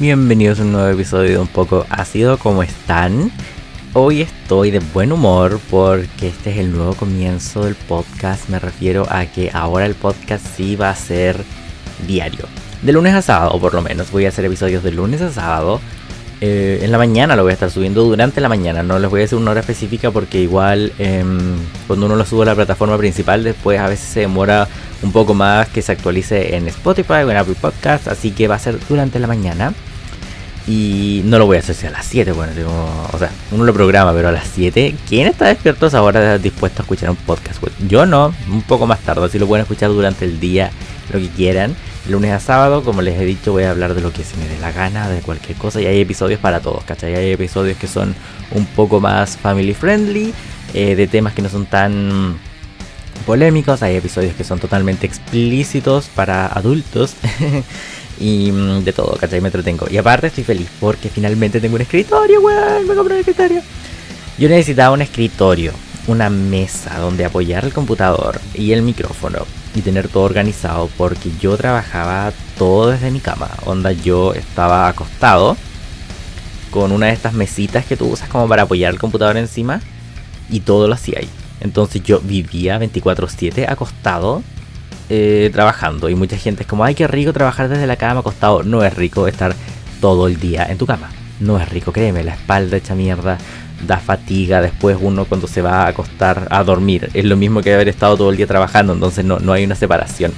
Bienvenidos a un nuevo episodio de Un poco ácido, ¿cómo están? Hoy estoy de buen humor porque este es el nuevo comienzo del podcast. Me refiero a que ahora el podcast sí va a ser diario. De lunes a sábado, por lo menos. Voy a hacer episodios de lunes a sábado. Eh, en la mañana lo voy a estar subiendo durante la mañana. No les voy a decir una hora específica porque igual em, cuando uno lo sube a la plataforma principal después a veces se demora un poco más que se actualice en Spotify o en Apple Podcast. Así que va a ser durante la mañana. Y no lo voy a hacer a las 7, bueno, o sea, uno lo programa, pero a las 7, ¿quién está despierto a esa dispuesto a escuchar un podcast? yo no, un poco más tarde, así lo pueden escuchar durante el día, lo que quieran. Lunes a sábado, como les he dicho, voy a hablar de lo que se me dé la gana, de cualquier cosa, y hay episodios para todos, ¿cachai? Hay episodios que son un poco más family friendly, eh, de temas que no son tan polémicos, hay episodios que son totalmente explícitos para adultos. Y mm, de todo, ¿cachai? Me entretengo. Y aparte estoy feliz porque finalmente tengo un escritorio, weón. Me compré un escritorio. Yo necesitaba un escritorio, una mesa donde apoyar el computador y el micrófono y tener todo organizado porque yo trabajaba todo desde mi cama. Onda, yo estaba acostado con una de estas mesitas que tú usas como para apoyar el computador encima y todo lo hacía ahí. Entonces yo vivía 24/7 acostado eh, trabajando. Y mucha gente es como, ay, qué rico trabajar desde la cama acostado. No es rico estar todo el día en tu cama. No es rico, créeme, la espalda hecha mierda, da fatiga después uno cuando se va a acostar a dormir. Es lo mismo que haber estado todo el día trabajando, entonces no, no hay una separación.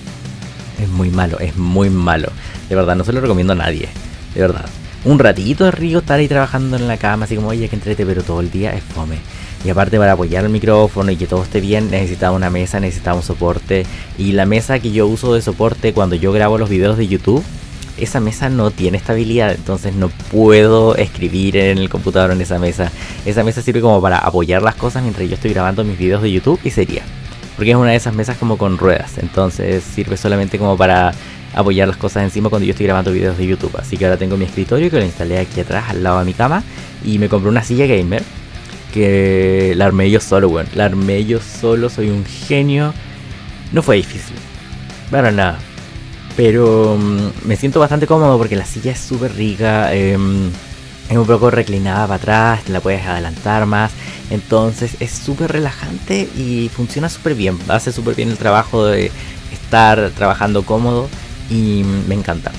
Es muy malo, es muy malo. De verdad, no se lo recomiendo a nadie. De verdad. Un ratito es rico estar ahí trabajando en la cama, así como, oye, que entrete, pero todo el día es fome. Y aparte para apoyar el micrófono y que todo esté bien necesitaba una mesa, necesitaba un soporte. Y la mesa que yo uso de soporte cuando yo grabo los videos de YouTube, esa mesa no tiene estabilidad, entonces no puedo escribir en el computador en esa mesa. Esa mesa sirve como para apoyar las cosas mientras yo estoy grabando mis videos de YouTube y sería. Porque es una de esas mesas como con ruedas, entonces sirve solamente como para apoyar las cosas encima cuando yo estoy grabando videos de YouTube. Así que ahora tengo mi escritorio que lo instalé aquí atrás al lado de mi cama y me compré una silla gamer que la armé yo solo, weón. La armé yo solo, soy un genio. No fue difícil, para nada. Pero mm, me siento bastante cómodo porque la silla es súper rica. Em, es un poco reclinada para atrás, la puedes adelantar más. Entonces es súper relajante y funciona súper bien. Hace súper bien el trabajo de estar trabajando cómodo y me encanta.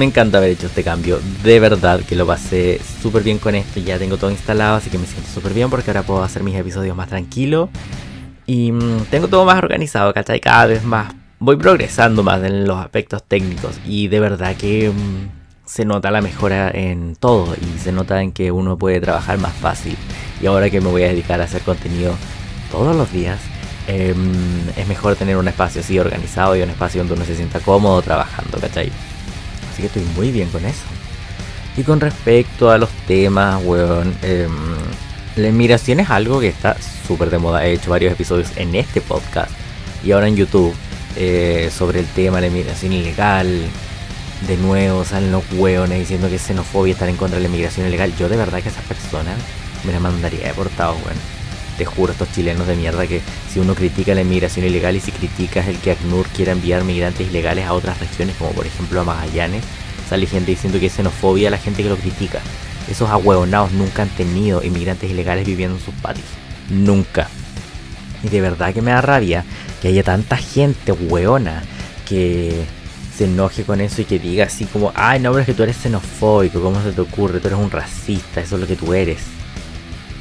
Me encanta haber hecho este cambio. De verdad que lo pasé súper bien con esto. Ya tengo todo instalado, así que me siento súper bien porque ahora puedo hacer mis episodios más tranquilo. Y mm, tengo todo más organizado, ¿cachai? Cada vez más. Voy progresando más en los aspectos técnicos. Y de verdad que mm, se nota la mejora en todo. Y se nota en que uno puede trabajar más fácil. Y ahora que me voy a dedicar a hacer contenido todos los días. Em, es mejor tener un espacio así organizado y un espacio donde uno se sienta cómodo trabajando, ¿cachai? Que estoy muy bien con eso. Y con respecto a los temas, weón, em, la inmigración es algo que está súper de moda. He hecho varios episodios en este podcast y ahora en YouTube eh, sobre el tema de la inmigración ilegal. De nuevo salen los hueones diciendo que es xenofobia estar en contra de la inmigración ilegal. Yo de verdad que esa persona me la mandaría deportado, weón. Te juro, estos chilenos de mierda que si uno critica la inmigración ilegal y si criticas el que ACNUR quiera enviar migrantes ilegales a otras regiones, como por ejemplo a Magallanes, sale gente diciendo que es xenofobia a la gente que lo critica. Esos ahueonados nunca han tenido inmigrantes ilegales viviendo en sus patios. Nunca. Y de verdad que me da rabia que haya tanta gente hueona que se enoje con eso y que diga así como, ay no, pero es que tú eres xenofóbico, ¿cómo se te ocurre? Tú eres un racista, eso es lo que tú eres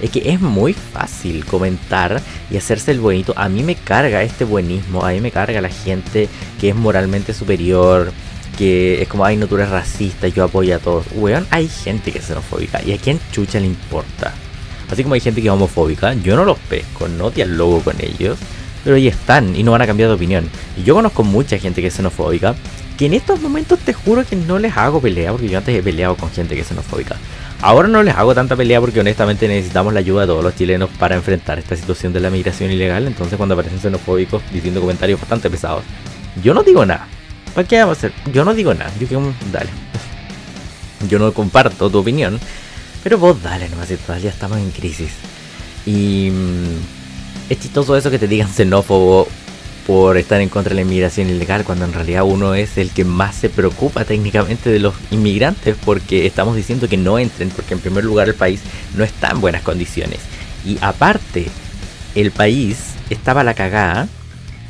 es que es muy fácil comentar y hacerse el bonito. A mí me carga este buenismo, a mí me carga la gente que es moralmente superior, que es como, ay, no, tú eres racista, yo apoyo a todos. Weón, hay gente que es xenofóbica y a quién chucha le importa. Así como hay gente que es homofóbica, yo no los pesco, no dialogo con ellos, pero ahí están y no van a cambiar de opinión. Y yo conozco mucha gente que es xenofóbica, que en estos momentos te juro que no les hago pelea, porque yo antes he peleado con gente que es xenofóbica. Ahora no les hago tanta pelea porque honestamente necesitamos la ayuda de todos los chilenos para enfrentar esta situación de la migración ilegal. Entonces cuando aparecen xenofóbicos diciendo comentarios bastante pesados, yo no digo nada. ¿Para qué vamos a hacer? Yo no digo nada. Yo dale. Yo no comparto tu opinión. Pero vos dale nomás, ya estamos en crisis. Y mm, es chistoso eso que te digan xenófobo por estar en contra de la inmigración ilegal, cuando en realidad uno es el que más se preocupa técnicamente de los inmigrantes, porque estamos diciendo que no entren, porque en primer lugar el país no está en buenas condiciones. Y aparte, el país estaba a la cagada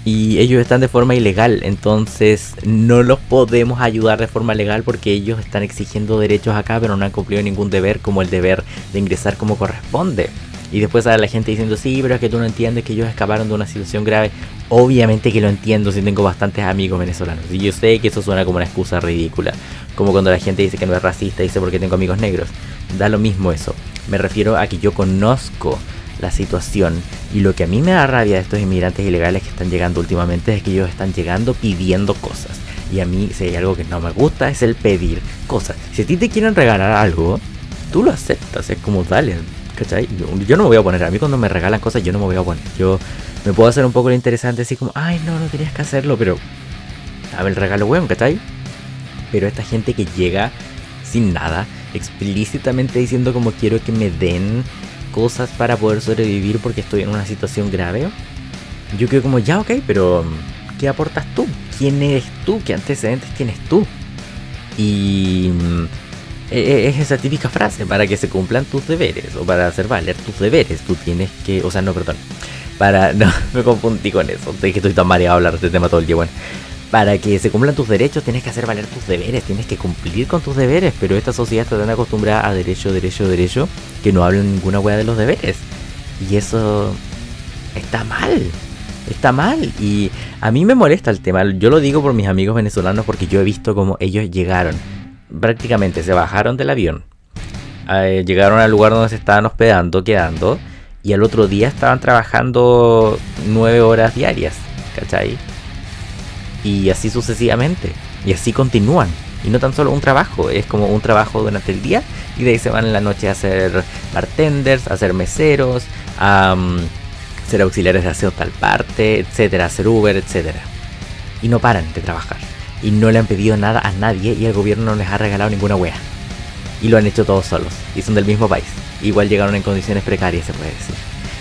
y ellos están de forma ilegal, entonces no los podemos ayudar de forma legal porque ellos están exigiendo derechos acá, pero no han cumplido ningún deber como el deber de ingresar como corresponde. Y después a la gente diciendo, sí, pero es que tú no entiendes que ellos escaparon de una situación grave. Obviamente que lo entiendo si tengo bastantes amigos venezolanos. Y yo sé que eso suena como una excusa ridícula. Como cuando la gente dice que no es racista, dice porque tengo amigos negros. Da lo mismo eso. Me refiero a que yo conozco la situación. Y lo que a mí me da rabia de estos inmigrantes ilegales que están llegando últimamente es que ellos están llegando pidiendo cosas. Y a mí, si hay algo que no me gusta, es el pedir cosas. Si a ti te quieren regalar algo, tú lo aceptas. Es como, dale, ¿cachai? Yo, no me voy a poner. A mí cuando me regalan cosas, yo no me voy a poner. Yo me puedo hacer un poco lo interesante, así como, ay, no, no tenías que hacerlo, pero. Dame el regalo, weón, ¿cachai? Pero esta gente que llega sin nada, explícitamente diciendo como quiero que me den cosas para poder sobrevivir porque estoy en una situación grave, yo creo como, ya, ok, pero ¿qué aportas tú? ¿Quién eres tú? ¿Qué antecedentes tienes tú? Y mm, e, e, es esa típica frase, para que se cumplan tus deberes o para hacer valer tus deberes, tú tienes que, o sea, no, perdón, para, no, me confundí con eso, de que estoy tan mareado a hablar de este tema todo el día, bueno para que se cumplan tus derechos tienes que hacer valer tus deberes, tienes que cumplir con tus deberes, pero esta sociedad está tan acostumbrada a derecho, derecho, derecho, que no hablan ninguna hueá de los deberes. Y eso está mal, está mal. Y a mí me molesta el tema, yo lo digo por mis amigos venezolanos porque yo he visto cómo ellos llegaron, prácticamente se bajaron del avión, eh, llegaron al lugar donde se estaban hospedando, quedando, y al otro día estaban trabajando nueve horas diarias, ¿cachai? y así sucesivamente. Y así continúan. Y no tan solo un trabajo, es como un trabajo durante el día y de ahí se van en la noche a hacer bartenders, a ser meseros, a ser auxiliares de aseo tal parte, etcétera, hacer Uber, etcétera. Y no paran de trabajar. Y no le han pedido nada a nadie y el gobierno no les ha regalado ninguna wea. Y lo han hecho todos solos. Y son del mismo país. Igual llegaron en condiciones precarias, se puede decir.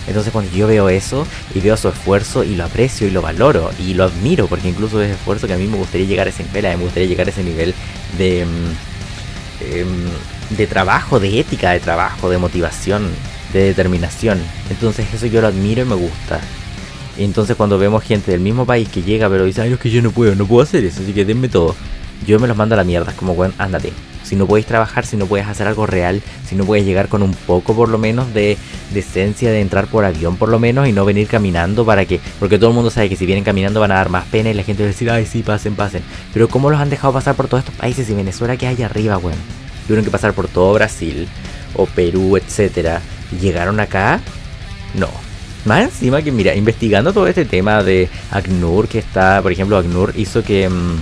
Entonces cuando yo veo eso y veo su esfuerzo y lo aprecio y lo valoro y lo admiro, porque incluso es esfuerzo que a mí me gustaría llegar a ese nivel, me gustaría llegar a ese nivel de, mm, em, de trabajo, de ética de trabajo, de motivación, de determinación. Entonces eso yo lo admiro y me gusta. Entonces cuando vemos gente del mismo país que llega pero dice, ay, es que yo no puedo, no puedo hacer eso, así que denme todo. Yo me los mando a la mierda, como, bueno, ándate si no puedes trabajar, si no puedes hacer algo real, si no puedes llegar con un poco por lo menos de decencia de entrar por avión por lo menos y no venir caminando para que, porque todo el mundo sabe que si vienen caminando van a dar más pena y la gente va a decir, ay sí, pasen, pasen. Pero ¿cómo los han dejado pasar por todos estos países y Venezuela que hay arriba, weón? Tuvieron que pasar por todo Brasil o Perú, etcétera, y llegaron acá, no. Más encima que, mira, investigando todo este tema de ACNUR, que está, por ejemplo, ACNUR hizo que... Mm,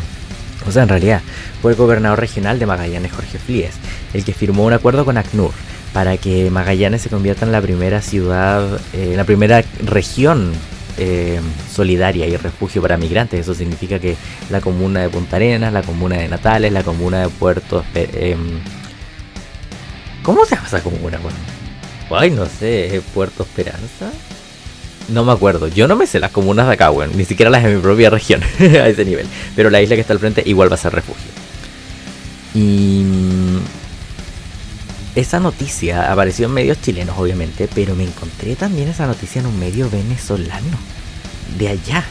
o sea, en realidad, fue el gobernador regional de Magallanes, Jorge Flies, el que firmó un acuerdo con ACNUR para que Magallanes se convierta en la primera ciudad, eh, la primera región eh, solidaria y refugio para migrantes. Eso significa que la comuna de Punta Arenas, la comuna de Natales, la comuna de Puerto... Eh, ¿Cómo se llama esa comuna? Bueno, ay, no sé, Puerto Esperanza. No me acuerdo. Yo no me sé las comunas de acá, weón. Ni siquiera las de mi propia región. a ese nivel. Pero la isla que está al frente igual va a ser refugio. Y. Mm, esa noticia apareció en medios chilenos, obviamente. Pero me encontré también esa noticia en un medio venezolano. De allá.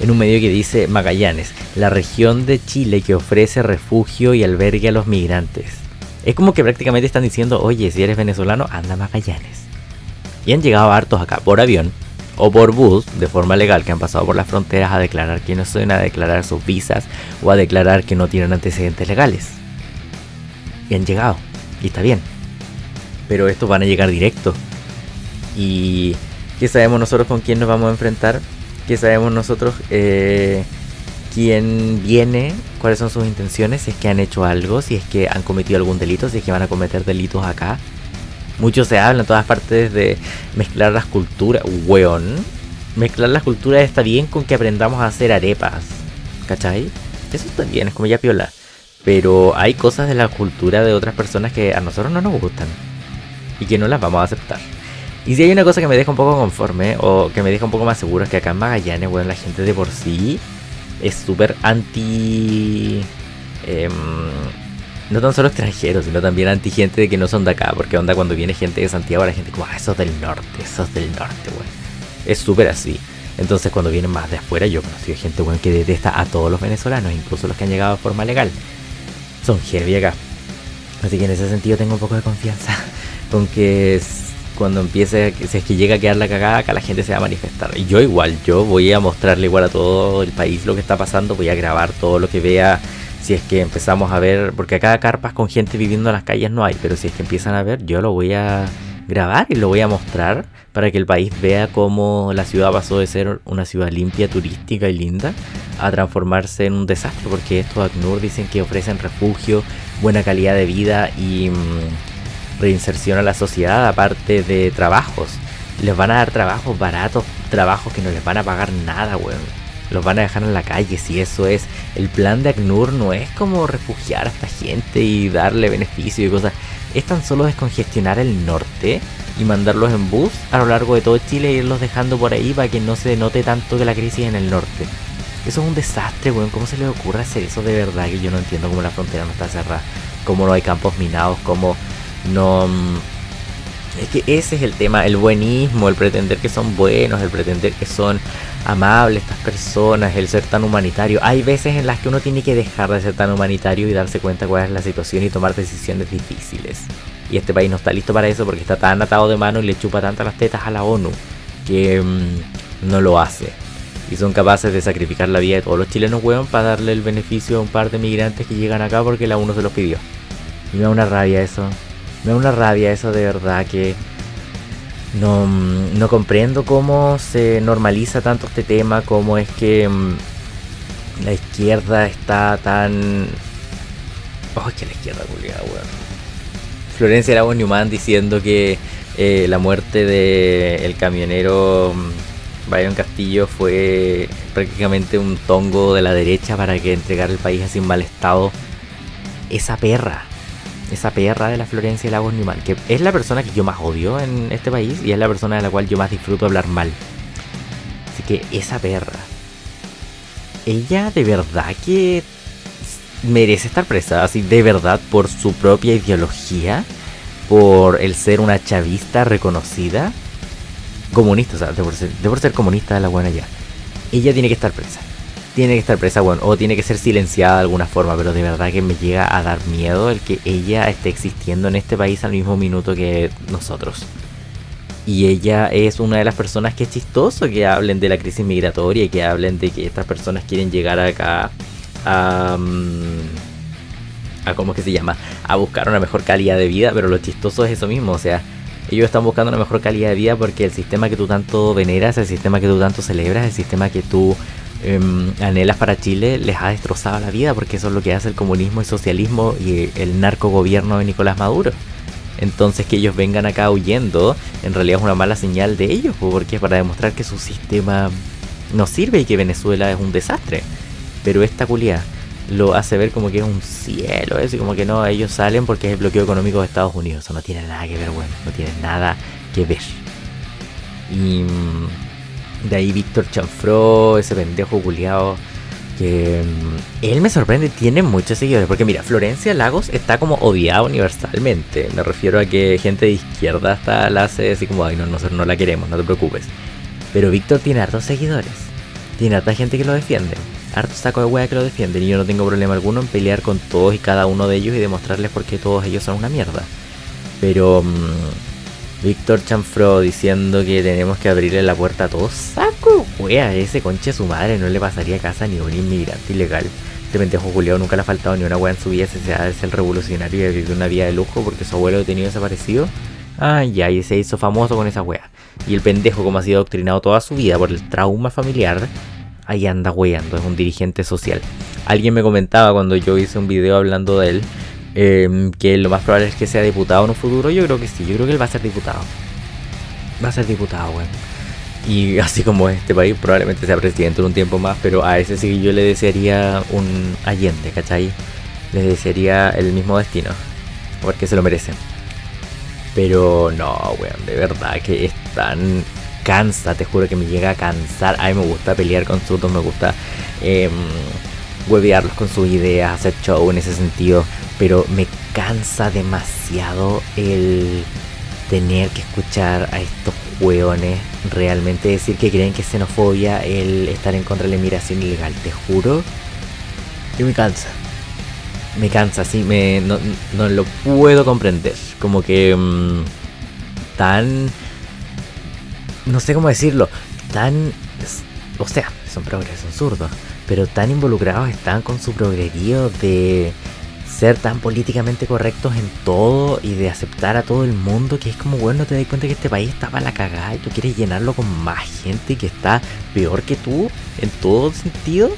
En un medio que dice Magallanes, la región de Chile que ofrece refugio y albergue a los migrantes. Es como que prácticamente están diciendo, oye, si eres venezolano, anda a Magallanes. Y han llegado hartos acá por avión, o por bus de forma legal que han pasado por las fronteras a declarar quiénes son, a declarar sus visas o a declarar que no tienen antecedentes legales. Y han llegado. Y está bien. Pero estos van a llegar directo. ¿Y qué sabemos nosotros con quién nos vamos a enfrentar? ¿Qué sabemos nosotros eh, quién viene? ¿Cuáles son sus intenciones? Si es que han hecho algo, si es que han cometido algún delito, si es que van a cometer delitos acá mucho se habla en todas partes de mezclar las culturas. Weón. Mezclar las culturas está bien con que aprendamos a hacer arepas. ¿Cachai? Eso está bien, es como ya piola. Pero hay cosas de la cultura de otras personas que a nosotros no nos gustan. Y que no las vamos a aceptar. Y si hay una cosa que me deja un poco conforme o que me deja un poco más seguro es que acá en Magallanes, weón, la gente de por sí es súper anti... Em, no tan solo extranjeros, sino también anti gente de que no son de acá. Porque onda cuando viene gente de Santiago, la gente como, ah, esos del norte, esos del norte, weón. Es súper así. Entonces cuando vienen más de afuera, yo conocí gente, weón, que detesta a todos los venezolanos, incluso los que han llegado de forma legal. Son heavy acá. Así que en ese sentido tengo un poco de confianza con que cuando empiece, si es que llega a quedar la cagada, acá la gente se va a manifestar. Y yo igual, yo voy a mostrarle igual a todo el país lo que está pasando, voy a grabar todo lo que vea. Si es que empezamos a ver, porque acá carpas con gente viviendo en las calles no hay, pero si es que empiezan a ver, yo lo voy a grabar y lo voy a mostrar para que el país vea cómo la ciudad pasó de ser una ciudad limpia, turística y linda a transformarse en un desastre, porque estos ACNUR dicen que ofrecen refugio, buena calidad de vida y mm, reinserción a la sociedad, aparte de trabajos. Les van a dar trabajos baratos, trabajos que no les van a pagar nada, weón. Los van a dejar en la calle, si eso es. El plan de ACNUR no es como refugiar a esta gente y darle beneficio y cosas. Es tan solo descongestionar el norte y mandarlos en bus a lo largo de todo Chile e irlos dejando por ahí para que no se note tanto que la crisis en el norte. Eso es un desastre, weón. ¿Cómo se le ocurre hacer eso de verdad? Que yo no entiendo cómo la frontera no está cerrada. Cómo no hay campos minados, cómo no... Mm, es que ese es el tema, el buenismo, el pretender que son buenos, el pretender que son amables estas personas, el ser tan humanitario. Hay veces en las que uno tiene que dejar de ser tan humanitario y darse cuenta cuál es la situación y tomar decisiones difíciles. Y este país no está listo para eso porque está tan atado de mano y le chupa tantas las tetas a la ONU que mm, no lo hace y son capaces de sacrificar la vida de todos los chilenos, weón, para darle el beneficio a un par de migrantes que llegan acá porque la uno se los pidió. Y me da una rabia eso. Me da una rabia eso de verdad que no, mm, no comprendo cómo se normaliza tanto este tema, cómo es que mm, la izquierda está tan... Oh, que la izquierda culiada, weón. Florencia Lagos Newman diciendo que eh, la muerte del el camionero mm, Byron Castillo fue prácticamente un tongo de la derecha para que entregara el país así en mal estado. Esa perra, esa perra de la Florencia Lagos Newman, que es la persona que yo más odio en este país y es la persona de la cual yo más disfruto hablar mal. Así que esa perra, ella de verdad que merece estar presa, así de verdad por su propia ideología, por el ser una chavista reconocida comunista, o sea, de por ser, comunista de la buena ya. Ella tiene que estar presa. Tiene que estar presa, bueno, o tiene que ser silenciada de alguna forma, pero de verdad que me llega a dar miedo el que ella esté existiendo en este país al mismo minuto que nosotros. Y ella es una de las personas que es chistoso que hablen de la crisis migratoria y que hablen de que estas personas quieren llegar acá a... Mm, a ¿Cómo que se llama? A buscar una mejor calidad de vida, pero lo chistoso es eso mismo, o sea, ellos están buscando una mejor calidad de vida porque el sistema que tú tanto veneras, el sistema que tú tanto celebras, el sistema que tú em, anhelas para Chile, les ha destrozado la vida porque eso es lo que hace el comunismo y socialismo y el narcogobierno de Nicolás Maduro. Entonces que ellos vengan acá huyendo, en realidad es una mala señal de ellos, porque es para demostrar que su sistema no sirve y que Venezuela es un desastre. Pero esta culia lo hace ver como que es un cielo, eso, y como que no, ellos salen porque es el bloqueo económico de Estados Unidos. Eso no tiene nada que ver, bueno, no tiene nada que ver. Y mm, de ahí Víctor Chanfro, ese pendejo culiado, que mm, él me sorprende, tiene muchos seguidores. Porque mira, Florencia Lagos está como odiada universalmente. Me refiero a que gente de izquierda hasta la hace así como, ay, no, nosotros no la queremos, no te preocupes. Pero Víctor tiene hartos seguidores. Tiene harta gente que lo defiende harto saco de wea que lo defienden y yo no tengo problema alguno en pelear con todos y cada uno de ellos y demostrarles por qué todos ellos son una mierda. Pero mm, Víctor Chanfro diciendo que tenemos que abrirle la puerta a todos, saco wea, ese conche su madre no le pasaría casa ni a un inmigrante ilegal. Este pendejo Julio nunca le ha faltado ni una wea en su vida, se sea ser revolucionario y vivir una vida de lujo porque su abuelo tenido desaparecido. Ay, ay, se hizo famoso con esa wea. Y el pendejo, como ha sido adoctrinado toda su vida por el trauma familiar, ahí anda weyando, es un dirigente social. Alguien me comentaba cuando yo hice un video hablando de él em, que lo más probable es que sea diputado en un futuro. Yo creo que sí, yo creo que él va a ser diputado. Va a ser diputado, weón. Y así como este país probablemente sea presidente en un tiempo más, pero a ese sí yo le desearía un Allende, ¿cachai? Le desearía el mismo destino, porque se lo merece. Pero no, weón, de verdad que es tan cansa, te juro que me llega a cansar. A mí me gusta pelear con surdos, me gusta eh, huevearlos con sus ideas, hacer show en ese sentido. Pero me cansa demasiado el tener que escuchar a estos hueones realmente decir que creen que es xenofobia el estar en contra de la inmigración ilegal. Te juro que me cansa. Me cansa, sí, me, no, lo puedo comprender. Como que mm, tan... No sé cómo decirlo. Tan... O sea, son progresos, son zurdos. Pero tan involucrados están con su progrerío de ser tan políticamente correctos en todo y de aceptar a todo el mundo que es como, bueno, te das cuenta que este país está para la cagada y tú quieres llenarlo con más gente que está peor que tú en todo sentido.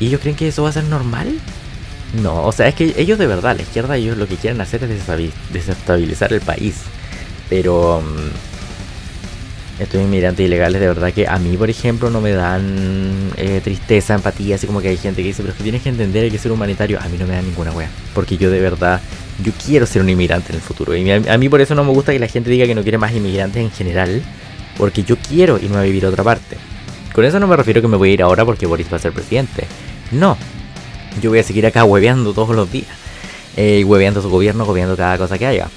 ¿Y ellos creen que eso va a ser normal? No, o sea, es que ellos de verdad, la izquierda, ellos lo que quieren hacer es desestabilizar el país. Pero... Mm, estos inmigrantes ilegales de verdad que a mí, por ejemplo, no me dan eh, tristeza, empatía, así como que hay gente que dice, pero es que tienes que entender, hay que ser humanitario. A mí no me da ninguna wea, porque yo de verdad, yo quiero ser un inmigrante en el futuro. Y a, mí por eso no me gusta que la gente diga que no quiere más inmigrantes en general, porque yo quiero irme a vivir a otra parte. Con eso no me refiero que me voy a ir ahora porque Boris va a ser presidente. No, yo voy a seguir acá hueveando todos los días. Eh, hueveando su gobierno, hueveando cada cosa que haya.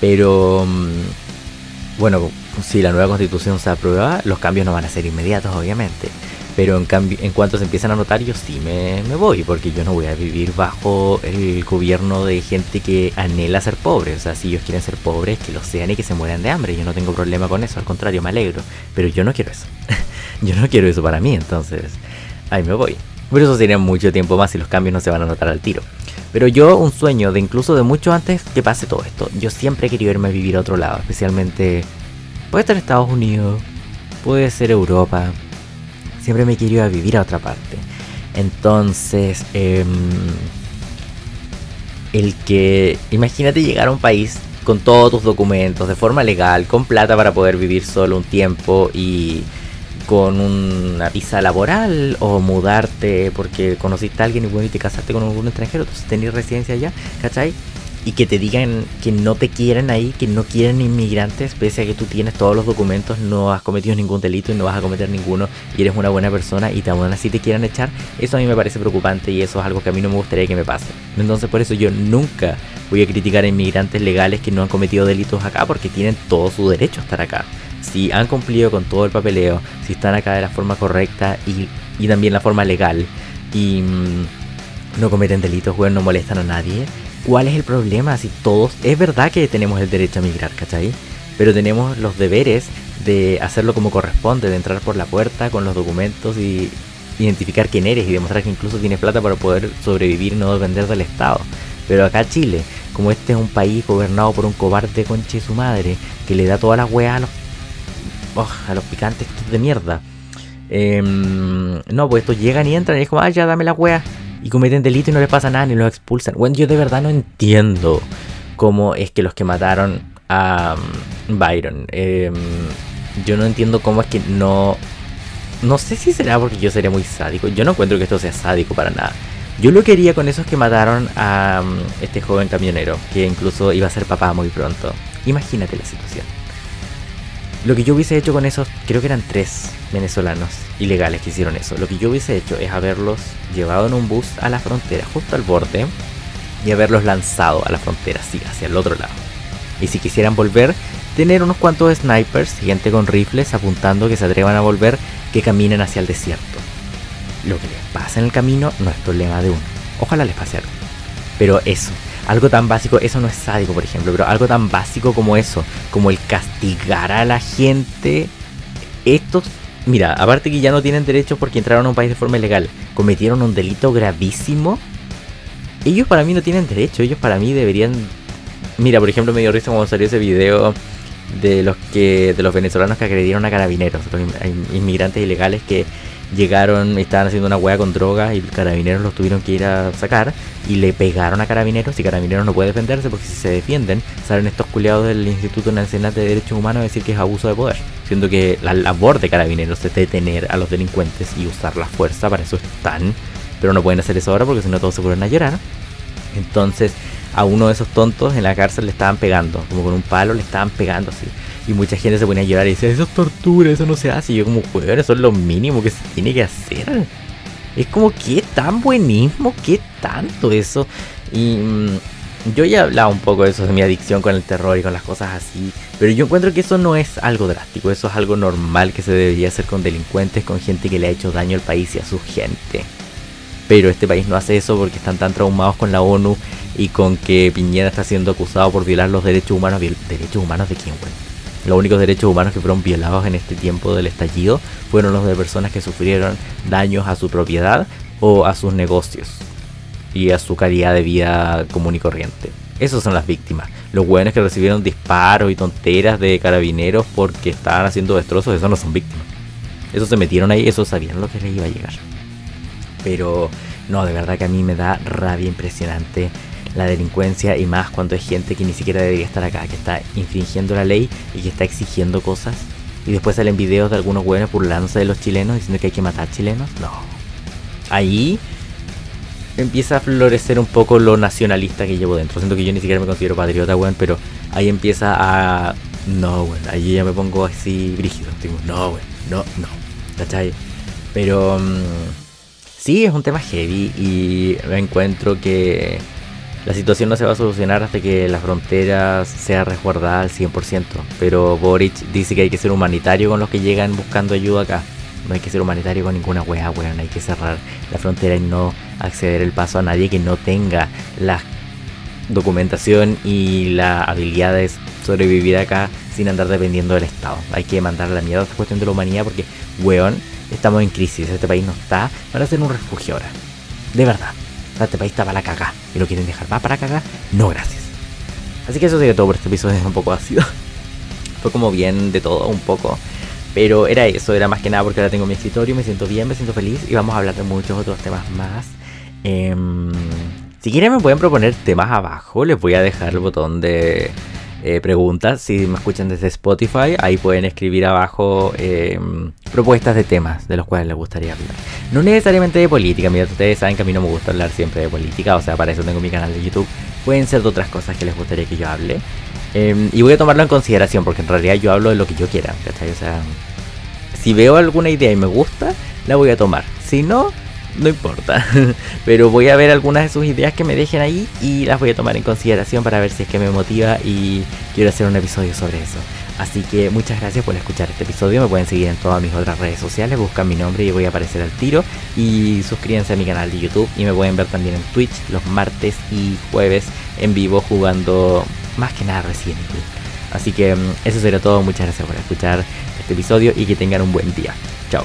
Pero, mm, bueno, si la nueva constitución se aprueba, los cambios no van a ser inmediatos, obviamente. Pero en, cambio, en cuanto se empiezan a notar, yo sí me, me, voy, porque yo no voy a vivir bajo el gobierno de gente que anhela ser pobre. O sea, si ellos quieren ser pobres, que lo sean y que se mueran de hambre. Yo no tengo problema con eso, al contrario, me alegro. Pero yo no quiero eso. yo no quiero eso para mí, entonces ahí me voy. Pero eso sería mucho tiempo más y los cambios no se van a notar al tiro. Pero yo, un sueño de incluso de mucho antes que pase todo esto. Yo siempre he querido irme a vivir a otro lado, especialmente Puede estar Estados Unidos, puede ser Europa. Siempre me quiero ir a vivir a otra parte. Entonces, em, el que, imagínate llegar a un país con todos tus documentos de forma legal, con plata para poder vivir solo un tiempo y con una visa laboral o mudarte porque conociste a alguien y, bueno, y te casaste con algún extranjero, entonces tenés residencia allá, ¿cachai? Y que te digan que no te quieren ahí, que no quieren inmigrantes, pese a que tú tienes todos los documentos, no has cometido ningún delito y no vas a cometer ninguno y eres una buena persona y aún así te quieran echar, eso a mí me parece preocupante y eso es algo que a mí no me gustaría que me pase. Entonces por eso yo nunca voy a criticar a inmigrantes legales que no han cometido delitos acá porque tienen todo su derecho a estar acá. Si han cumplido con todo el papeleo, si están acá de la forma correcta y, y también la forma legal y mm, no cometen delitos, bueno, no molestan a nadie, ¿Cuál es el problema? Si todos, es verdad que tenemos el derecho a migrar, ¿cachai? Pero tenemos los deberes de hacerlo como corresponde, de entrar por la puerta con los documentos y identificar quién eres y demostrar que incluso tienes plata para poder sobrevivir y no depender del Estado. Pero acá Chile, como este es un país gobernado por un cobarde conche su madre, que le da todas las weas a los, oh, a los picantes de mierda. Em, no, pues estos llegan y entran y es como, ah, ya dame las weas y cometen delito y no les pasa nada ni los expulsan. Bueno, yo de verdad no entiendo cómo es que los que mataron a um, Byron. Em, yo no entiendo cómo es que no. No sé si será porque yo sería muy sádico. Yo no encuentro que esto sea sádico para nada. Yo lo quería con esos que mataron a um, este joven camionero, que incluso iba a ser papá muy pronto. Imagínate la situación. Lo que yo hubiese hecho con esos, creo que eran tres venezolanos ilegales que hicieron eso. Lo que yo hubiese hecho es haberlos llevado en un bus a la frontera, justo al borde, y haberlos lanzado a la frontera, sí, hacia el otro lado. Y si quisieran volver, tener unos cuantos snipers, gente con rifles apuntando que se atrevan a volver, que caminen hacia el desierto. Lo que les pasa en el camino no es problema de uno. Ojalá les pase algo. Pero eso, algo tan básico, eso no es sádico, por ejemplo, pero algo tan básico como eso, como el castigar a la gente, estos, mira, aparte que ya no tienen derechos porque entraron a un país de forma ilegal, cometieron un delito gravísimo, ellos para mí no tienen derecho, ellos para mí deberían, mira, por ejemplo, me dio risa cuando salió ese video de los que de los venezolanos que agredieron a carabineros, los inmigrantes ilegales que llegaron, estaban haciendo una hueá con drogas y carabineros los tuvieron que ir a sacar y le pegaron a carabineros y carabineros no puede defenderse porque si se defienden salen estos culiados del Instituto Nacional de Derechos Humanos a decir que es abuso de poder, siendo que la labor de carabineros es detener a los delincuentes y usar la fuerza, para eso están, pero no pueden hacer eso ahora porque si no todos se ponen a llorar. Entonces, a uno de esos tontos en la cárcel le estaban pegando, como con un palo le estaban pegando así. Y mucha gente se ponía a llorar y decía, eso es tortura, eso no se hace. Y yo como, weón, eso es lo mínimo que se tiene que hacer. Es como, ¿qué tan buenismo? ¿Qué tanto eso? Y mm, yo ya he hablado un poco de eso, de mi adicción con el terror y con las cosas así. Pero yo encuentro que eso no es algo drástico, eso es algo normal que se debería hacer con delincuentes, con gente que le ha hecho daño al país y a su gente. Pero este país no hace eso porque están tan traumados con la ONU y con que Piñera está siendo acusado por violar los derechos humanos. ¿Derechos humanos de quién, güey? Los únicos derechos humanos que fueron violados en este tiempo del estallido fueron los de personas que sufrieron daños a su propiedad o a sus negocios y a su calidad de vida común y corriente. Esos son las víctimas. Los hueones que recibieron disparos y tonteras de carabineros porque estaban haciendo destrozos, esos no son víctimas. Esos se metieron ahí, esos sabían lo que les iba a llegar. Pero no, de verdad que a mí me da rabia impresionante la delincuencia y más cuando es gente que ni siquiera debería estar acá, que está infringiendo la ley y que está exigiendo cosas. Y después salen videos de algunos buenos burlándose de los chilenos diciendo que hay que matar chilenos. No. Ahí empieza a florecer un poco lo nacionalista que llevo dentro. Siento que yo ni siquiera me considero patriota, weón, pero ahí empieza a... No, weón, ahí ya me pongo así brígido. Digo, no, weón, no, no. ¿Cachai? Pero... Mm, sí, es un tema heavy y me encuentro que la situación no se va a solucionar hasta que la frontera sea resguardada al 100%. Pero Boric dice que hay que ser humanitario con los que llegan buscando ayuda acá. No hay que ser humanitario con ninguna wea, weón. Hay que cerrar la frontera y no acceder el paso a nadie que no tenga la documentación y la habilidad de sobrevivir acá sin andar dependiendo del Estado. Hay que mandar la mierda a esta cuestión de la humanidad porque, weón, estamos en crisis. Este país no está para ser un refugio ahora. De verdad este país está para la cagá y lo quieren dejar más para cagar, no gracias. Así que eso sería todo por este episodio, es un poco ácido. Fue como bien de todo, un poco. Pero era eso, era más que nada porque ahora tengo mi escritorio, me siento bien, me siento feliz y vamos a hablar de muchos otros temas más. Em, si quieren me pueden proponer temas abajo, les voy a dejar el botón de eh, preguntas. Si me escuchan desde Spotify, ahí pueden escribir abajo eh, propuestas de temas de los cuales les gustaría hablar. No necesariamente de política, mira, ustedes saben que a mí no me gusta hablar siempre de política, o sea, para eso tengo mi canal de YouTube. Pueden ser de otras cosas que les gustaría que yo hable. Em, y voy a tomarlo en consideración, porque en realidad yo hablo de lo que yo quiera, O sea, si veo alguna idea y me gusta, la voy a tomar. Si no, no importa. Pero voy a ver algunas de sus ideas que me dejen ahí y las voy a tomar en consideración para ver si es que me motiva y quiero hacer un episodio sobre eso. Así que muchas gracias por escuchar este episodio. Me pueden seguir en todas mis otras redes sociales. Buscan mi nombre y voy a aparecer al tiro. Y suscríbanse a mi canal de YouTube. Y me pueden ver también en Twitch los martes y jueves en vivo jugando más que nada Resident Evil. Así que mm, eso será todo. Muchas gracias por escuchar este episodio y que tengan un buen día. Chao.